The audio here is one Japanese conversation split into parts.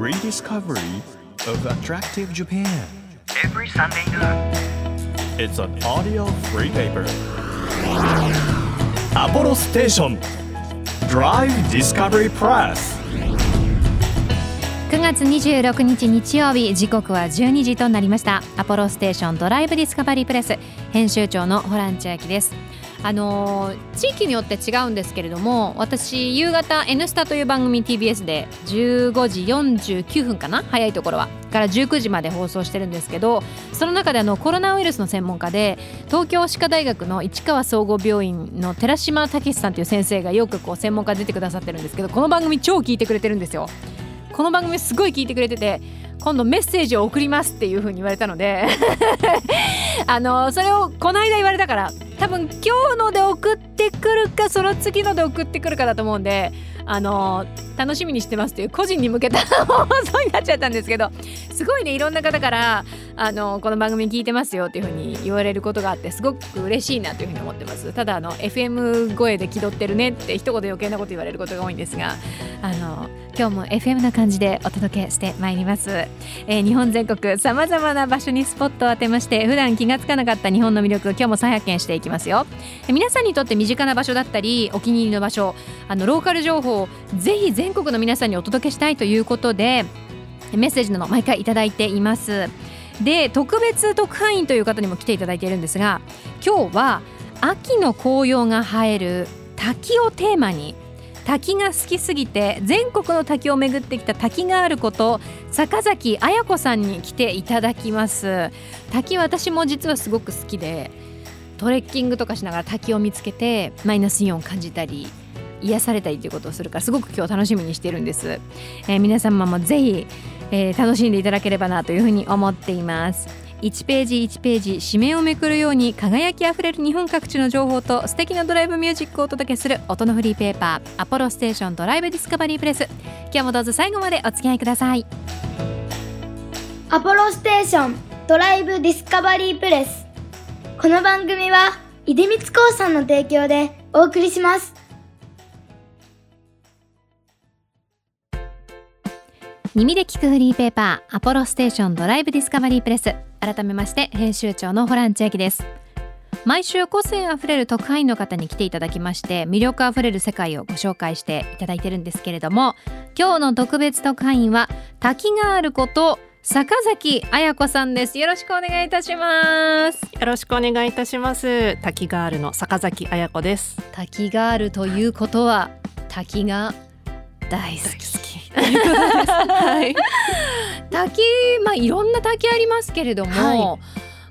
rediscovery of attractive Japan. every Sunday noon. It's an audio free paper. Apollo Station Drive Discovery Press. 9月26日日曜日時刻は12時となりましたアポロステーションドライブディスカバリープレス編集長のホラン千秋ですあの地域によって違うんですけれども私夕方「N スタ」という番組 TBS で15時49分かな早いところはから19時まで放送してるんですけどその中であのコロナウイルスの専門家で東京歯科大学の市川総合病院の寺島武さんという先生がよくこう専門家出てくださってるんですけどこの番組超聞いてくれてるんですよ。この番組すごい聞いてくれてて今度メッセージを送りますっていう風に言われたので あのそれをこの間言われたから多分今日ので送ってくるかその次ので送ってくるかだと思うんであの楽しみにしてますっていう個人に向けた 放送になっちゃったんですけどすごいねいろんな方からあのこの番組聞いてますよっていう風に言われることがあってすごく嬉しいなという風に思ってます。ただあの FM 声で気取ってるねって一言余計なこと言われることが多いんですがあの今日も FM な感じでお届けしてまいります、えー日本全国さまざまな場所にスポットを当てまして普段気がつかなかった日本の魅力今日も再発見していきますよ。皆さんにとって身近な場所だったりお気に入りの場所あのローカル情報をぜひ全国の皆さんにお届けしたいということでメッセージなど毎回いただいています。で特別特派員という方にも来ていただいているんですが今日は秋の紅葉が映える滝をテーマに滝が好きすぎて全国の滝を巡ってきた滝があること坂崎彩子さんに来ていただきます。滝私も実はすごく好きでトレッキングとかしながら滝を見つけてマイナスイオンを感じたり癒されたりということをするからすごく今日楽しみにしてるんです、えー皆様もぜひ、えー楽しんでいただければなというふうに思っています。1ページ1ページ紙面をめくるように輝きあふれる日本各地の情報と素敵なドライブミュージックをお届けする音のフリーペーパーアポロステーションドライブディスカバリープレス。今日もどうぞ最後までお付き合いください。アポロステーションドライブディスカバリープレス。この番組は出光興産の提供でお送りします。耳で聞くフリーペーパーアポロステーションドライブディスカバリープレス改めまして編集長のホラン千秋です毎週個性あふれる特派員の方に来ていただきまして魅力あふれる世界をご紹介していただいてるんですけれども今日の特別特派員は滝があること坂崎彩子さんですよろしくお願いいたしますよろしくお願いいたします。滝ガールの坂崎彩子です。滝があるということは滝が大好きき。はい。滝まあいろんな滝ありますけれども、は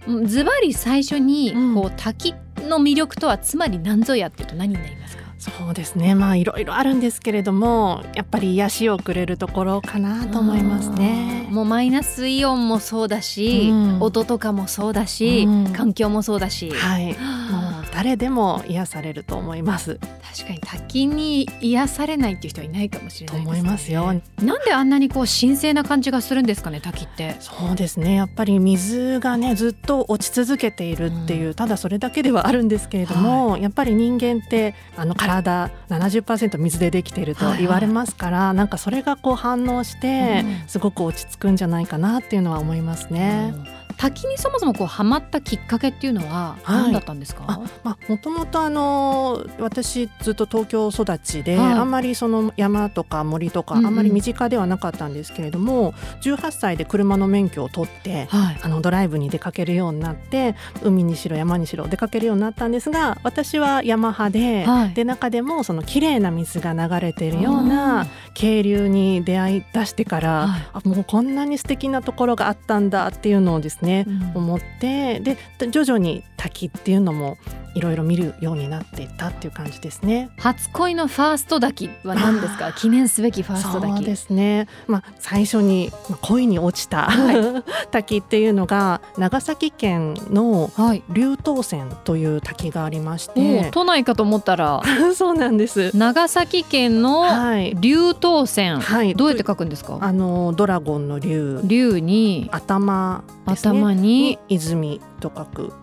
うんズバリ最初にうんこう滝の魅力とはつまり何ぞやっていうと何になりますか、そうですね。まあいろいろあるんですけれども、やっぱり癒しをくれるところかなと思いますね。もうマイナスイオンもそうだし、うん音とかもそうだし、うん環境もそうだし、はい。誰でも癒されると思います。確かに滝に癒されないっていう人はいないかもしれないね、と思いますよ。なんであんなにこう神聖な感じがするんですかね滝って。そうですね。やっぱり水がねずっと落ち続けているっていう、ただそれだけではあるんですけれども、やっぱり人間ってあの体70%水でできていると言われますから、なんかそれがこう反応して、うん。すごく落ち着くんじゃないかなっていうのは思いますね。滝にそもそもこうハマったきっかけっていうのははい。何だったんですか、あまあ、もともとあの私ずっと東京育ちで、はい。あんまりその山とか森とかあうんうん。んまり身近ではなかったんですけれども、18歳で車の免許を取ってはい。あのドライブに出かけるようになって海にしろ山にしろ出かけるようになったんですが私は山派で,、はい。で中でもその綺麗な水が流れているような渓流に出会い出してから、はい。あもうこんなに素敵なところがあったんだっていうのをですね、うん。思ってで徐々に滝っていうのもいろいろ見るようになっていったっていう感じですね。初恋のファースト滝は何ですか？記念すべきファーストそう滝ですね、まあ、最初にまあ恋に落ちた、は滝っていうのが長崎県のはい。竜頭泉という滝がありましもうて都内かと思ったら。そうなんです。長崎県のはい、竜頭泉、はい、どうやって書くんですか？あのドラゴンの竜。竜に。頭ね。頭に泉と書く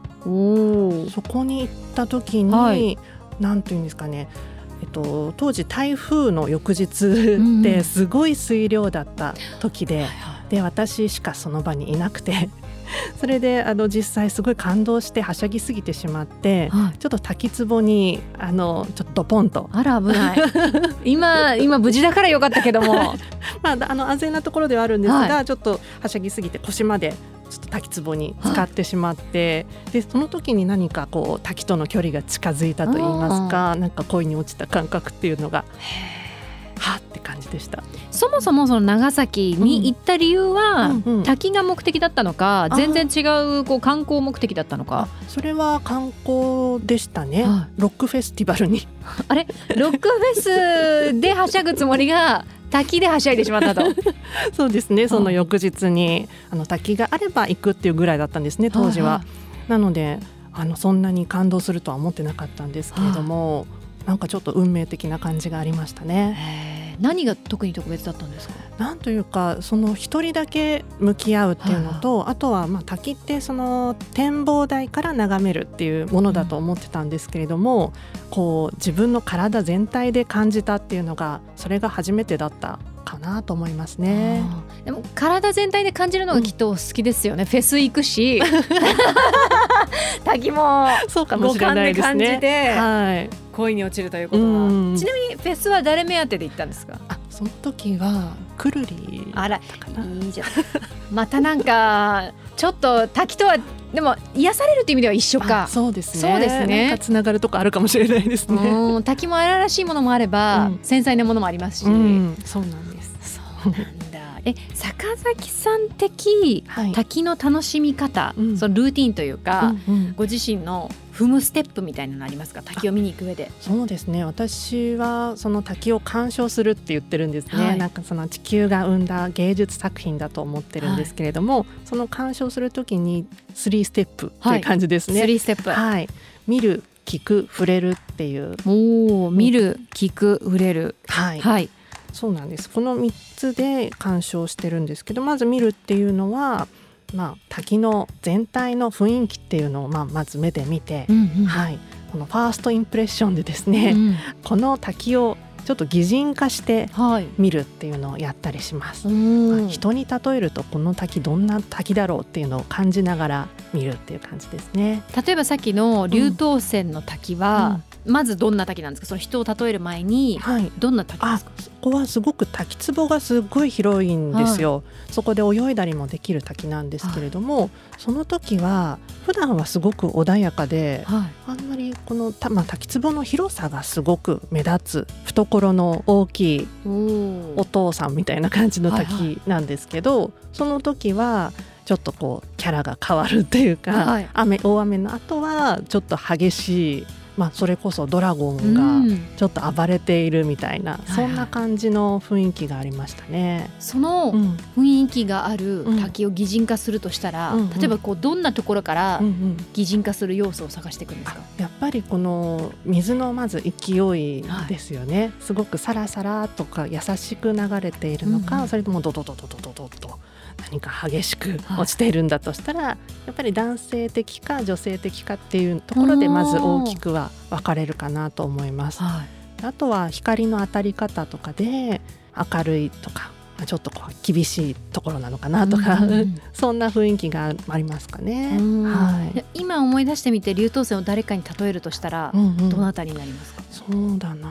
そこに行った時に、はい。なんていうんですかね、えっと当時台風の翌日うんってすごい水量だった時で、で私しかその場にいなくて。それであの実際すごい感動してはしゃぎすぎてしまって、はい。ちょっと滝壺にあのちょっとドポンと、あら危ない。今今無事だからよかったけども。まあ、あの安全なところではあるんですが、はちょっとはしゃぎすぎて腰までちょっと滝壺に使ってしまって、でその時に何かこう滝との距離が近づいたと言いますかなんか恋に落ちた感覚っていうのがはって感じでした。そもそもその長崎に行った理由は、うんうん。滝が目的だったのか全然違うこう観光目的だったのか？それは観光でしたね、はロックフェスティバルに。あれ？ロックフェスではしゃぐつもりが滝ではしゃいでしまったと。そうですね。その翌日にあの滝があれば行くっていうぐらいだったんですね当時は。なのであのそんなに感動するとは思ってなかったんですけれども、なんかちょっと運命的な感じがありましたね。何が特に特別だったんですか？なんというかその一人だけ向き合うっていうのと、あとはまあ滝ってその展望台から眺めるっていうものだと思ってたんですけれども、こう自分の体全体で感じたっていうのがそれが初めてだったかなと思いますね。でも体全体で感じるのがきっとお好きですよね、フェス行くし。滝もそうかもしれないですね。はい。恋に落ちるということは。うん。ちなみにフェスは誰目当てで行ったんですか？あその時はくるり。あらだったかな。いいじゃん。またなんかちょっと滝とはでも癒されるっていう意味では一緒あかそうですね。そうですね。つながるとこあるかもしれないですね。うん滝も荒々しいものもあれば、うん。繊細なものもありますし、うん、そうなんです。そうなんだえ坂崎さん的はい。滝の楽しみ方、うん。そのルーティンというか、うんうん。ご自身の踏むステップみたいなのありますか？滝を見に行く上で。そうですね。私はその滝を鑑賞するって言ってるんですね、はい。なんかその地球が生んだ芸術作品だと思ってるんですけれども、その鑑賞するときに3ステップっていう感じですね。3ステップ、はい、見る聞く触れるっていう、おお見る聞く触れる。はい。はいそうなんです。この3つで鑑賞してるんですけどまず見るっていうのは、まあ、滝の全体の雰囲気っていうのを、まあ、まず目で見て、うんうん。はい、このファーストインプレッションでですね、うん。この滝をちょっと擬人化してはい。見るっていうのをやったりします。うん。まあ人に例えるとこの滝どんな滝だろうっていうのを感じながら見るっていう感じですね。例えばさっきの竜頭泉の滝は、まずどんな滝なんですか？その人を例える前にはい。どんな滝であすか？そこはすごく滝壺がすごい広いんですよ、そこで泳いだりもできる滝なんですけれども、その時は普段はすごく穏やかではい。あんまりこのた、まあ、滝壺の広さがすごく目立つ懐の大きいおお父さんみたいな感じのはい滝なんですけど、その時はちょっとこうキャラが変わるっていうか、はい。雨大雨の後はちょっと激しい、まあ、それこそドラゴンうがん。ちょっと暴れているみたいな、いはい。そんな感じの雰囲気がありましたね。そのうん。雰囲気があるうん滝を擬人化するとしたら、うん。うん。例えばこうどんなところからうんうん。擬人化する要素を探していくんですか、やっぱりこの水のまず勢いですよね、すごくサラサラとか優しく流れているのか、うんうん。それともドドドドドドドと何か激しく落ちているんだとしたら、やっぱり男性的か女性的かっていうところでまず大きくは分かれるかなと思います。はい。あとは光の当たり方とかで明るいとかまあちょっとこう厳しいところなのかなとか、うんうん そんな雰囲気がありますかね。うん。はい。で今思い出してみて竜頭泉を誰かに例えるとしたら、うんうん。どなたになりますか？そうだな。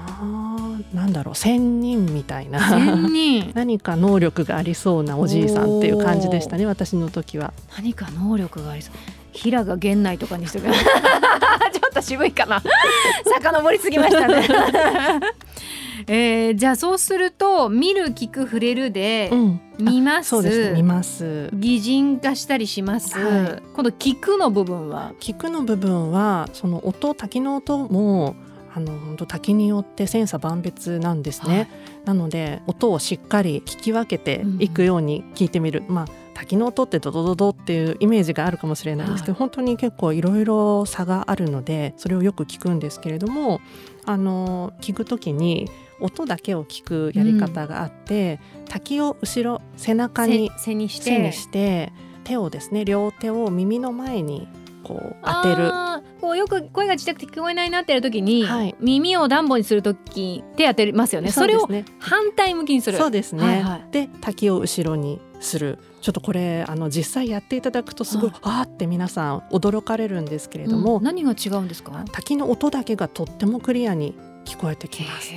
なんだろう。仙人みたいな。千人。何か能力がありそうなおじいさんっていう感じでしたね私の時は。何か能力がありそう平賀源内とかにしとく ちょっと渋いかな。遡りすぎましたね。えーじゃあそうすると見る聞く触れるでん。見ます、そうですね。見ます。擬人化したりします、はい。今度聞くの部分は？聞くの部分はその音滝の音もあの本当滝によって千差万別なんですね、はい。なので音をしっかり聞き分けていくように聞いてみる、まあ滝の音ってドドドドっていうイメージがあるかもしれないんですけど、本当に結構いろいろ差があるのでそれをよく聞くんですけれどもあの聞く時に音だけを聞くやり方があって、滝を後ろ背中に背にして手をですね両手を耳の前にこう当てる。こうよく声がちっちゃくて聞こえないなってやる時に、はい。耳を暖房にする時手当てますよね。それを反対向きにする。そうですね、はいはい。で滝を後ろにする。ちょっとこれあの実際やっていただくとすごいはいあーって皆さん驚かれるんですけれども、うん。何が違うんですか？滝の音だけがとってもクリアに聞こえてきます。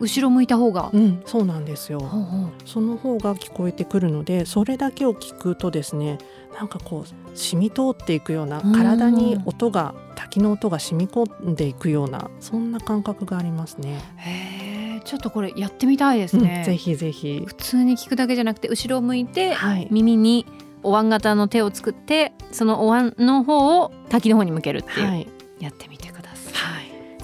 後ろ向いた方が、うん、そうなんですよ。ほうほうその方が聞こえてくるのでそれだけを聞くとですねなんかこう染み通っていくようなうん体に音が滝の音が染み込んでいくようなそんな感覚がありますね。ちょっとこれやってみたいですね、うんぜひぜひ。普通に聞くだけじゃなくて後ろを向いてはい。耳にお椀型の手を作ってそのお椀の方を滝の方に向けるっていう、はい。やってみ。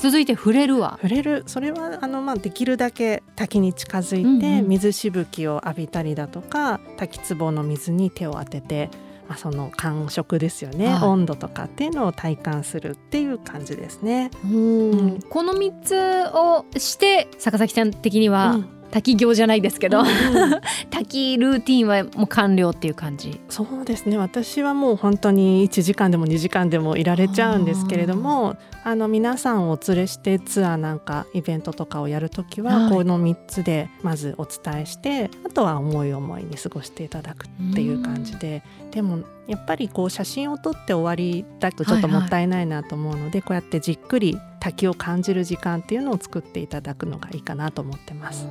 続いて触れるは触れる。それはあのまあできるだけ滝に近づいて、水しぶきを浴びたりだとか滝壺の水に手を当てて、まあ、その感触ですよね、はい。温度とかっていうのを体感するっていう感じですね。うん。この3つをして坂崎さん的には、うん滝行じゃないですけど、うん 滝ルーティンはもう完了っていう感じ。そうですね。私はもう本当に1時間でも2時間でもいられちゃうんですけれどもあの皆さんをお連れしてツアーなんかイベントとかをやるときは、はい。この3つでまずお伝えしてあとは思い思いに過ごしていただくっていう感じで。でもやっぱりこう写真を撮って終わりだとちょっともったいないなと思うので、こうやってじっくり滝を感じる時間っていうのを作っていただくのがいいかなと思ってます。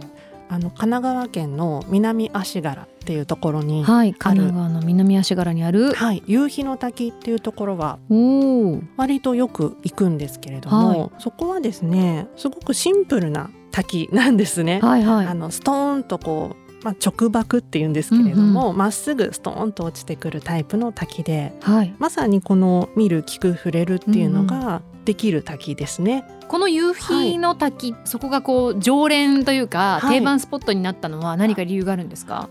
あの神奈川県の南足柄っていうところに、はい神奈川の南足柄にある。はい、夕日の滝っていうところは割とよく行くんですけれども、はい。そこはですねすごくシンプルな滝なんですね。はいはい。あのストーンとこう、まあ、直爆っていうんですけれどもま、っすぐストーンと落ちてくるタイプの滝ではい。まさにこの見る聞く触れるっていうのができる滝ですね。この夕日の滝、そこがこう常連というか、はい。定番スポットになったのは何か理由があるんですか？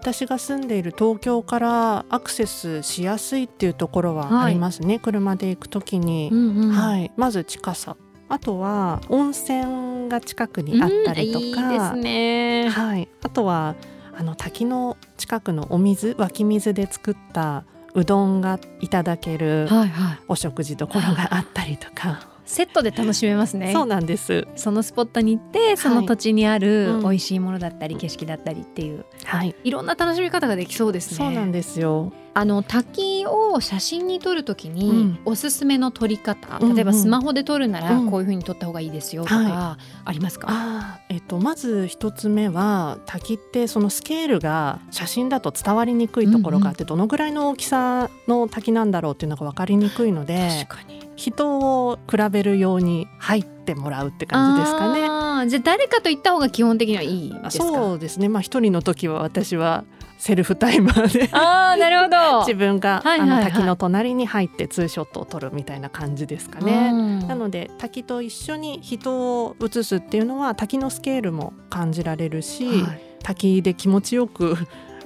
私が住んでいる東京からアクセスしやすいっていうところははい。ありますね、車で行くときに、んうん。はい、まず近さあとは温泉が近くにあったりとか、うんいいですね。はい、あとはあの滝の近くのお水湧き水で作ったうどんがいただけるはいはい。お食事どころがあったりとか、セットで楽しめますね。そうなんです。そのスポットに行ってその土地にあるうん。美味しいものだったり景色だったりっていう、はい、いろんな楽しみ方ができそうですね。そうなんですよ。あの滝を写真に撮るときに、うん。おすすめの撮り方、うんうん。例えばスマホで撮るならうん。こういう風に撮った方がいいですよとか、はありますか、あーえっと、まず一つ目は滝ってそのスケールが写真だと伝わりにくいところがあって、どのぐらいの大きさの滝なんだろうっていうのが分かりにくいので確かに。人を比べるように入ってもらうって感じですかね。じゃあ誰かと行った方が基本的にはいいですか？そうですね。まあ一人の時は私はセルフタイマーで。ああなるほど。自分が、はいはいはい。あの滝の隣に入ってツーショットを撮るみたいな感じですかね。なので滝と一緒に人を写すっていうのは滝のスケールも感じられるし、はい。滝で気持ちよく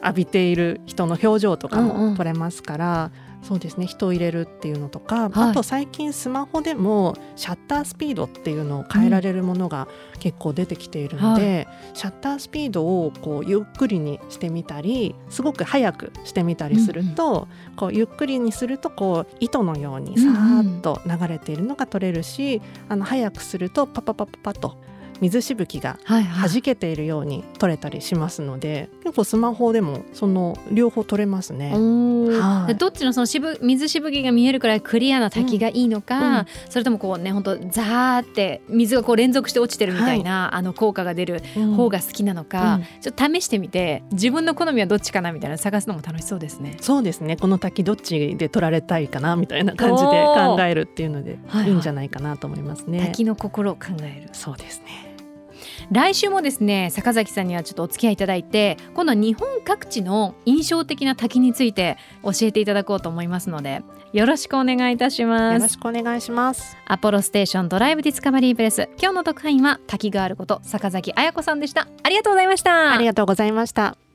浴びている人の表情とかも撮れますから、そうですね。人を入れるっていうのとか、はい。あと最近スマホでもシャッタースピードっていうのを変えられるものが結構出てきているので、シャッタースピードをこうゆっくりにしてみたりすごく速くしてみたりすると、こうゆっくりにするとこう糸のようにさーっと流れているのが撮れるし、あの速くするとパパパパパッと水しぶきがはいはい。弾けているように撮れたりしますので結構スマホでもその両方撮れますね。はい。どっちのそのしぶ水しぶきが見えるくらいクリアな滝がいいのか、うん。うんそれともこうね本当ザーって水がこう連続して落ちてるみたいな、あの効果が出る方が好きなのか、うん。ちょっと試してみて自分の好みはどっちかなみたいなの探すのも楽しそうですね。そうですね。この滝どっちで撮られたいかなみたいな感じで考えるっていうのではいはい。いいんじゃないかなと思いますね。滝の心を考える。そうですね。来週もですね坂崎さんにはちょっとお付き合いいただいて今度は日本各地の印象的な滝について教えていただこうと思いますのでよろしくお願いいたしますよろしくお願いします。アポロステーションドライブディスカバリープレス今日の特派員は滝があること坂崎彩子さんでしたありがとうございましたありがとうございました。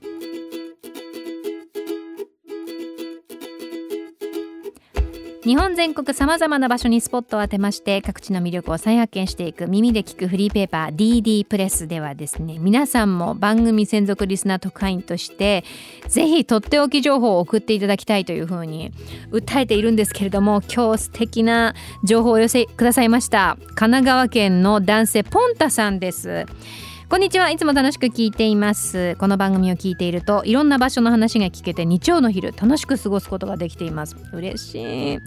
日本全国さまざまな場所にスポットを当てまして各地の魅力を再発見していく耳で聞くフリーペーパー DD プレスではですね皆さんも番組専属リスナー特派員としてぜひとっておき情報を送っていただきたいというふうに訴えているんですけれども今日素敵な情報をお寄せくださいました。神奈川県の男性ポンタさんです。こんにちは。いつも楽しく聞いています。この番組を聞いているといろんな場所の話が聞けて日曜の昼楽しく過ごすことができています。嬉しい。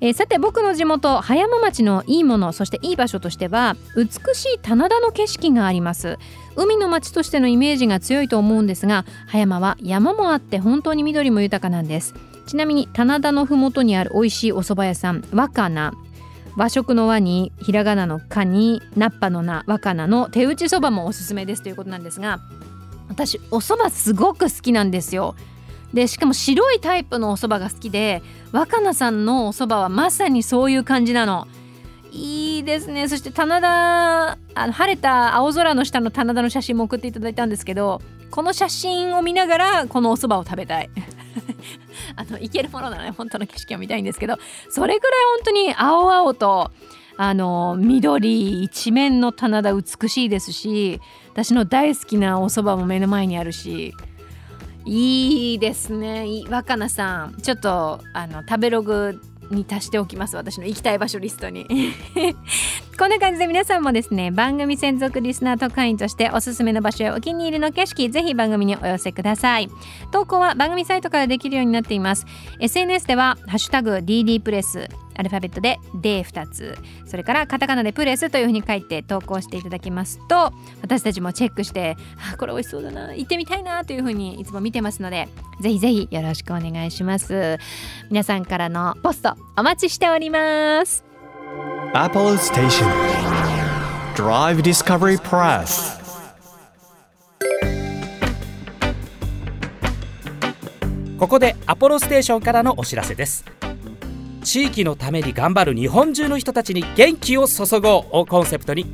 えー、さて僕の地元葉山町のいいものそしていい場所としては美しい棚田の景色があります。海の町としてのイメージが強いと思うんですが葉山は山もあって本当に緑も豊かなんです。ちなみに棚田のふもとにある美味しいお蕎麦屋さん若菜。和食の和にひらがなの「か」に菜っぱの菜若菜の手打ちそばもおすすめですということなんですが私お蕎麦すごく好きなんですよ。でしかも白いタイプのお蕎麦が好きで若菜さんのお蕎麦はまさにそういう感じなの。いいですねそして棚田あの晴れた青空の下の棚田の写真も送っていただいたんですけどこの写真を見ながらこのお蕎麦を食べたい あの行けるものならね本当の景色を見たいんですけどそれぐらい本当に青々とあの緑一面の棚田美しいですし私の大好きなお蕎麦も目の前にあるしいいですね。若菜さんちょっとあの食べログに足しておきます。私の行きたい場所リストに。こんな感じで皆さんもですね番組専属リスナー特派員としておすすめの場所やお気に入りの景色ぜひ番組にお寄せください。投稿は番組サイトからできるようになっています。SNS ではハッシュタグ DD プレス。アルファベットで D2 つ。それからカタカナでプレスというふうに書いて投稿していただきますと私たちもチェックしてあこれ美味しそうだな行ってみたいなというふうにいつも見てますのでぜひぜひよろしくお願いします。皆さんからのポストお待ちしております。Apollo Station. Drive Discovery Press. ここでアポロステーションからのお知らせです地域のために頑張る日本中の人たちに元気を注ごうをコンセプトに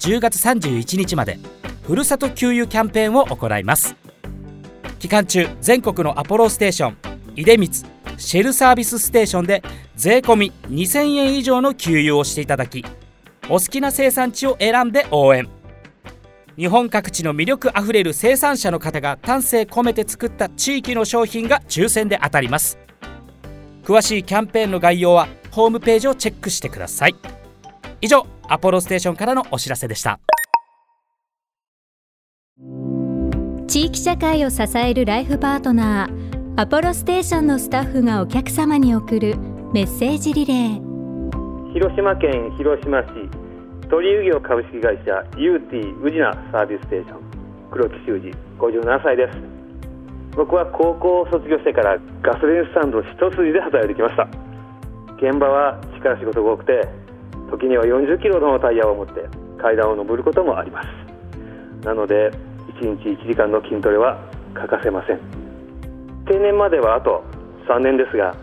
10月31日までふるさと給油キャンペーンを行います。期間中全国のアポロステーション出光シェルサービスステーションで税込2000円以上の給油をしていただきお好きな生産地を選んで応援。日本各地の魅力あふれる生産者の方が丹精込めて作った地域の商品が抽選で当たります。詳しいキャンペーンの概要はホームページをチェックしてください。以上アポロステーションからのお知らせでした。地域社会を支えるライフパートナーアポロステーションのスタッフがお客様に送るメッセージリレー。広島県広島市鳥遊業株式会社ユーティ宇品サービスステーション黒木修二57歳です僕は高校を卒業してからガソリンスタンド一筋で働いてきました。現場は力仕事が多くて時には40キロのタイヤを持って階段を上ることもあります。なので1日1時間の筋トレは欠かせません。定年まではあと3年ですが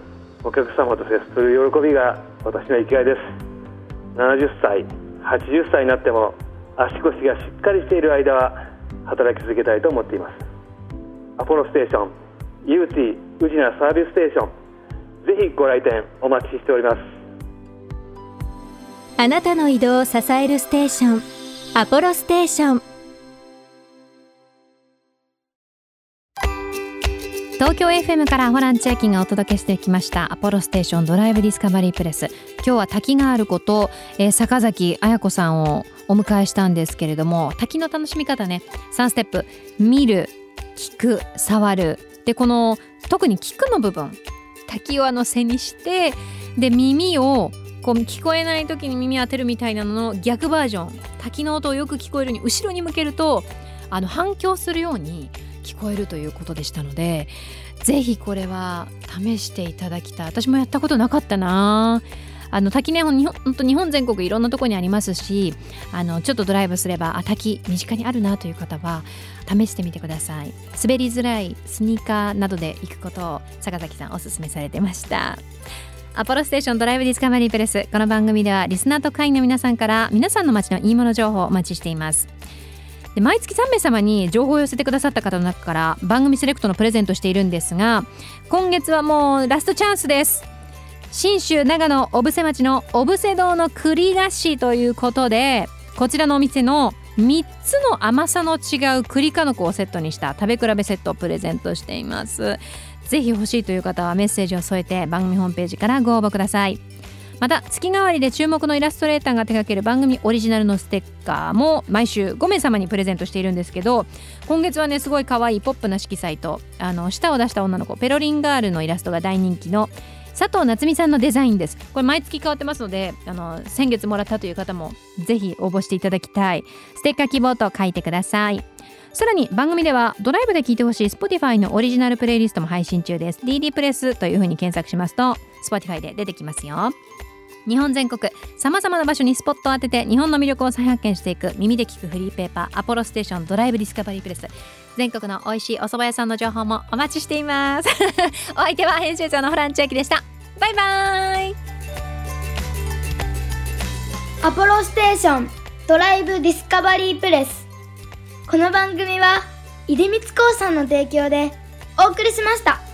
お客様と接する喜びが私の生きがいです。70歳80歳になっても足腰がしっかりしている間は働き続けたいと思っています。アポロステーションユーティ宇品サービスステーションぜひご来店お待ちしております。あなたの移動を支えるステーションアポロステーション。東京 FM からホラン千秋がお届けしてきましたアポロステーションドライブディスカバリープレス。今日は滝があること、えー、坂崎彩子さんをお迎えしたんですけれども滝の楽しみ方ね3ステップ見る聞く触る。でこの特に聞くの部分。滝をあの背にしてで耳をこう聞こえない時に耳当てるみたいなのの逆バージョン。滝の音をよく聞こえるように後ろに向けるとあの反響するように聞こえるということでしたのでぜひこれは試していただきたい。私もやったことなかったな。あの滝ねほんと日本全国いろんなとこにありますしあのちょっとドライブすればあ滝身近にあるなという方は試してみてください。滑りづらいスニーカーなどで行くことを坂崎さんおすすめされてました。アポロステーションドライブディスカバリープレス。この番組ではリスナーと会員の皆さんから皆さんの街のいいもの情報をお待ちしています。で毎月3名様に情報を寄せてくださった方の中から番組セレクトのプレゼントしているんですが今月はもうラストチャンスです。信州長野小布施町の小布施堂の栗菓子ということでこちらのお店の3つの甘さの違う栗かのこをセットにした食べ比べセットをプレゼントしています。ぜひ欲しいという方はメッセージを添えて番組ホームページからご応募ください。また月替わりで注目のイラストレーターが手掛ける番組オリジナルのステッカーも毎週5名様にプレゼントしているんですけど今月はねすごい可愛いポップな色彩とあの舌を出した女の子ペロリンガールのイラストが大人気の佐藤夏美さんのデザインです。これ毎月変わってますのであの先月もらったという方もぜひ応募していただきたい。ステッカー希望と書いてください。さらに番組ではドライブで聴いてほしい Spotify のオリジナルプレイリストも配信中です。DD プレスというふうに検索しますと Spotify で出てきますよ。日本全国さまざまな場所にスポットを当てて日本の魅力を再発見していく耳で聞くフリーペーパーアポロステーションドライブディスカバリープレス。全国の美味しいお蕎麦屋さんの情報もお待ちしています。お相手は編集長のホラン千秋でした。バイバイ。アポロステーションドライブディスカバリープレス。この番組は出光興産の提供でお送りしました。